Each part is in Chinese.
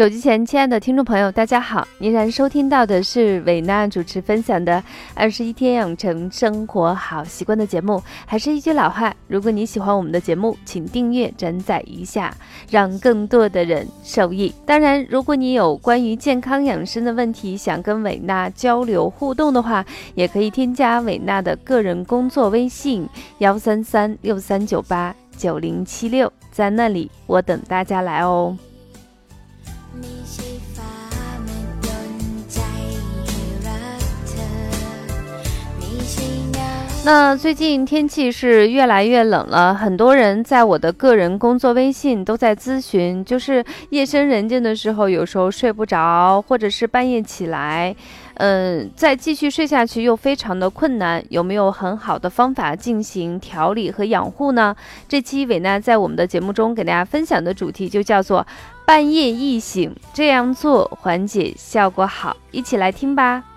手机前，亲爱的听众朋友，大家好！依然收听到的是伟娜主持分享的《二十一天养成生活好习惯》的节目。还是一句老话，如果你喜欢我们的节目，请订阅、转载一下，让更多的人受益。当然，如果你有关于健康养生的问题，想跟伟娜交流互动的话，也可以添加伟娜的个人工作微信：幺三三六三九八九零七六，在那里我等大家来哦。你写。那最近天气是越来越冷了，很多人在我的个人工作微信都在咨询，就是夜深人静的时候，有时候睡不着，或者是半夜起来，嗯，再继续睡下去又非常的困难，有没有很好的方法进行调理和养护呢？这期伟娜在我们的节目中给大家分享的主题就叫做半夜易醒，这样做缓解效果好，一起来听吧。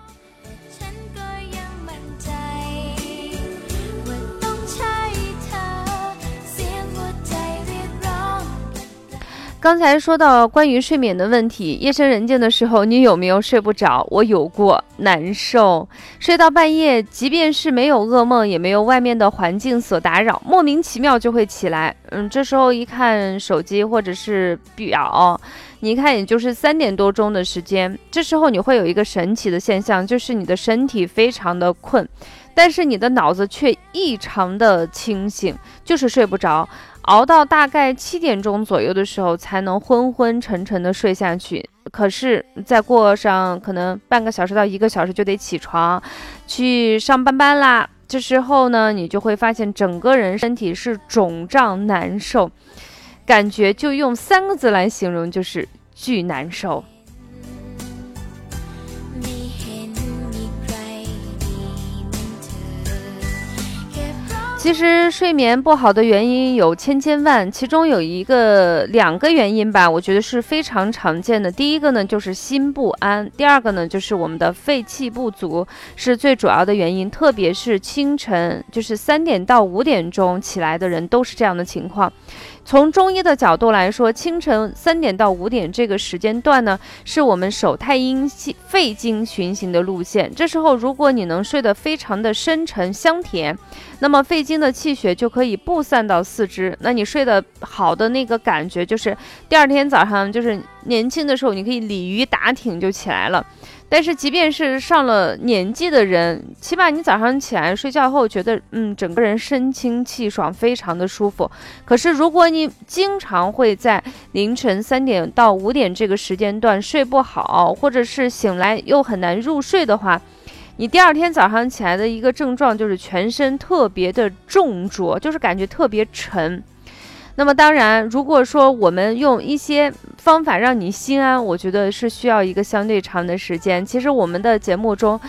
刚才说到关于睡眠的问题，夜深人静的时候，你有没有睡不着？我有过，难受，睡到半夜，即便是没有噩梦，也没有外面的环境所打扰，莫名其妙就会起来。嗯，这时候一看手机或者是表，你一看也就是三点多钟的时间，这时候你会有一个神奇的现象，就是你的身体非常的困，但是你的脑子却异常的清醒，就是睡不着。熬到大概七点钟左右的时候，才能昏昏沉沉的睡下去。可是再过上可能半个小时到一个小时，就得起床去上班班啦。这时候呢，你就会发现整个人身体是肿胀难受，感觉就用三个字来形容，就是巨难受。其实睡眠不好的原因有千千万，其中有一个两个原因吧，我觉得是非常常见的。第一个呢就是心不安，第二个呢就是我们的肺气不足，是最主要的原因。特别是清晨，就是三点到五点钟起来的人都是这样的情况。从中医的角度来说，清晨三点到五点这个时间段呢，是我们手太阴肺经循行的路线。这时候，如果你能睡得非常的深沉香甜，那么肺经的气血就可以布散到四肢。那你睡得好的那个感觉，就是第二天早上，就是年轻的时候，你可以鲤鱼打挺就起来了。但是，即便是上了年纪的人，起码你早上起来睡觉后，觉得嗯，整个人神清气爽，非常的舒服。可是，如果你经常会在凌晨三点到五点这个时间段睡不好，或者是醒来又很难入睡的话，你第二天早上起来的一个症状就是全身特别的重浊，就是感觉特别沉。那么当然，如果说我们用一些方法让你心安，我觉得是需要一个相对长的时间。其实我们的节目中，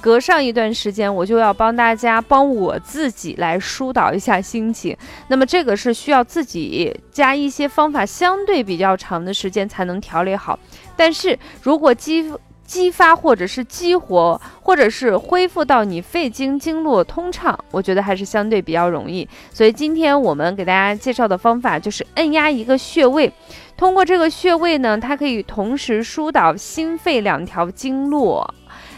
隔上一段时间，我就要帮大家帮我自己来疏导一下心情。那么这个是需要自己加一些方法，相对比较长的时间才能调理好。但是如果肌肤激发或者是激活，或者是恢复到你肺经经络通畅，我觉得还是相对比较容易。所以今天我们给大家介绍的方法就是按压一个穴位，通过这个穴位呢，它可以同时疏导心肺两条经络。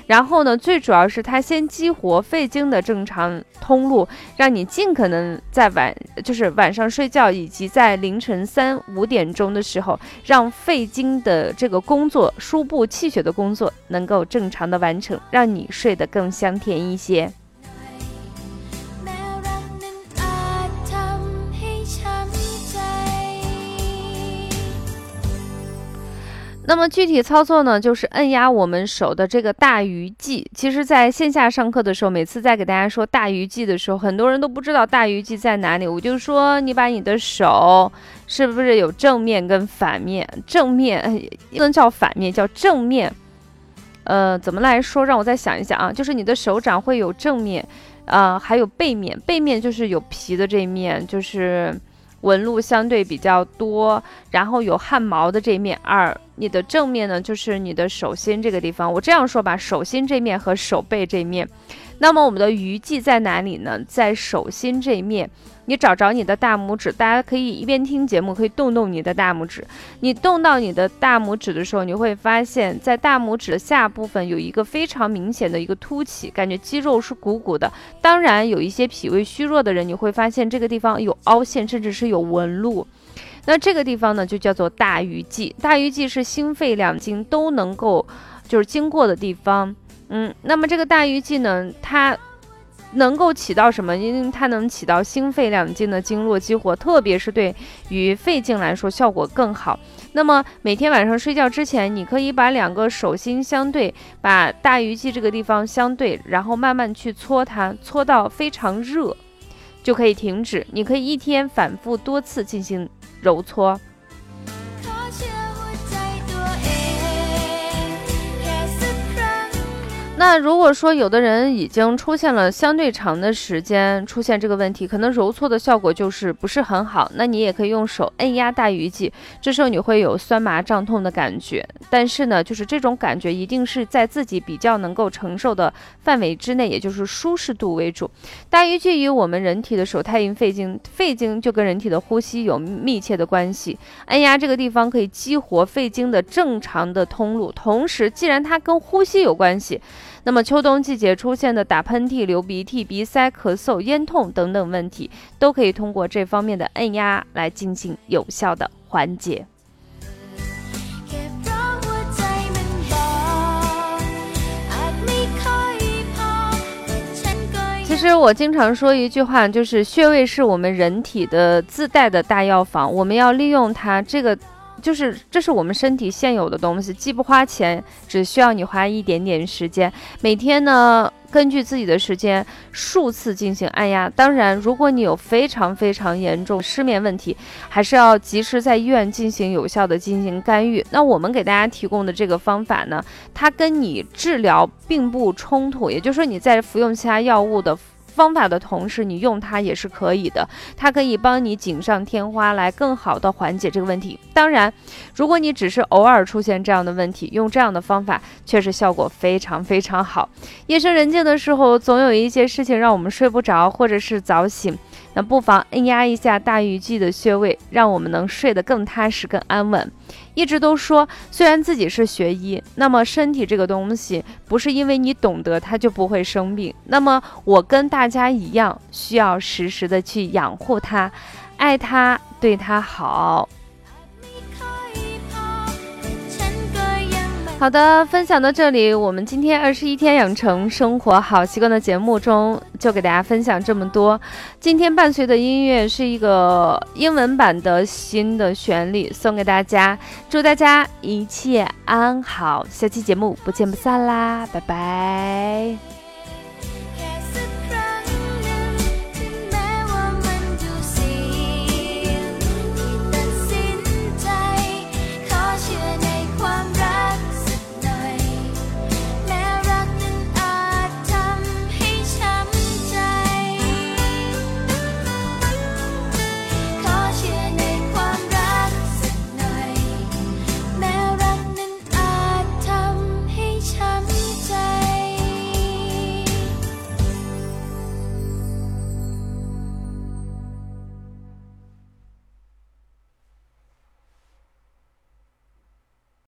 然后呢，最主要是它先激活肺经的正常通路，让你尽可能在晚，就是晚上睡觉以及在凌晨三五点钟的时候，让肺经的这个工作输布气血的工作能够正常的完成，让你睡得更香甜一些。那么具体操作呢，就是按压我们手的这个大鱼际。其实，在线下上课的时候，每次在给大家说大鱼际的时候，很多人都不知道大鱼际在哪里。我就说，你把你的手是不是有正面跟反面？正面不能叫反面，叫正面。呃，怎么来说？让我再想一想啊，就是你的手掌会有正面，啊，还有背面。背面就是有皮的这一面，就是。纹路相对比较多，然后有汗毛的这面。二，你的正面呢，就是你的手心这个地方。我这样说吧，手心这面和手背这面。那么我们的鱼际在哪里呢？在手心这一面。你找着你的大拇指，大家可以一边听节目，可以动动你的大拇指。你动到你的大拇指的时候，你会发现在大拇指的下部分有一个非常明显的一个凸起，感觉肌肉是鼓鼓的。当然，有一些脾胃虚弱的人，你会发现这个地方有凹陷，甚至是有纹路。那这个地方呢，就叫做大鱼际。大鱼际是心肺两经都能够就是经过的地方。嗯，那么这个大鱼际呢，它。能够起到什么？因为它能起到心肺两经的经络激活，特别是对于肺经来说效果更好。那么每天晚上睡觉之前，你可以把两个手心相对，把大鱼际这个地方相对，然后慢慢去搓它，搓到非常热，就可以停止。你可以一天反复多次进行揉搓。那如果说有的人已经出现了相对长的时间出现这个问题，可能揉搓的效果就是不是很好，那你也可以用手按压大鱼际，这时候你会有酸麻胀痛的感觉，但是呢，就是这种感觉一定是在自己比较能够承受的范围之内，也就是舒适度为主。大鱼际与我们人体的手太阴肺经，肺经就跟人体的呼吸有密切的关系，按压这个地方可以激活肺经的正常的通路，同时既然它跟呼吸有关系。那么秋冬季节出现的打喷嚏、流鼻涕、鼻塞、咳嗽、咽痛等等问题，都可以通过这方面的按压来进行有效的缓解。其实我经常说一句话，就是穴位是我们人体的自带的大药房，我们要利用它这个。就是这是我们身体现有的东西，既不花钱，只需要你花一点点时间。每天呢，根据自己的时间数次进行按压。当然，如果你有非常非常严重失眠问题，还是要及时在医院进行有效的进行干预。那我们给大家提供的这个方法呢，它跟你治疗并不冲突，也就是说你在服用其他药物的。方法的同时，你用它也是可以的，它可以帮你锦上添花，来更好的缓解这个问题。当然，如果你只是偶尔出现这样的问题，用这样的方法确实效果非常非常好。夜深人静的时候，总有一些事情让我们睡不着，或者是早醒。那不妨按压一下大鱼际的穴位，让我们能睡得更踏实、更安稳。一直都说，虽然自己是学医，那么身体这个东西不是因为你懂得它就不会生病。那么我跟大家一样，需要时时的去养护它，爱它，对它好。好的，分享到这里，我们今天二十一天养成生活好习惯的节目中就给大家分享这么多。今天伴随的音乐是一个英文版的新的旋律，送给大家，祝大家一切安好。下期节目不见不散啦，拜拜。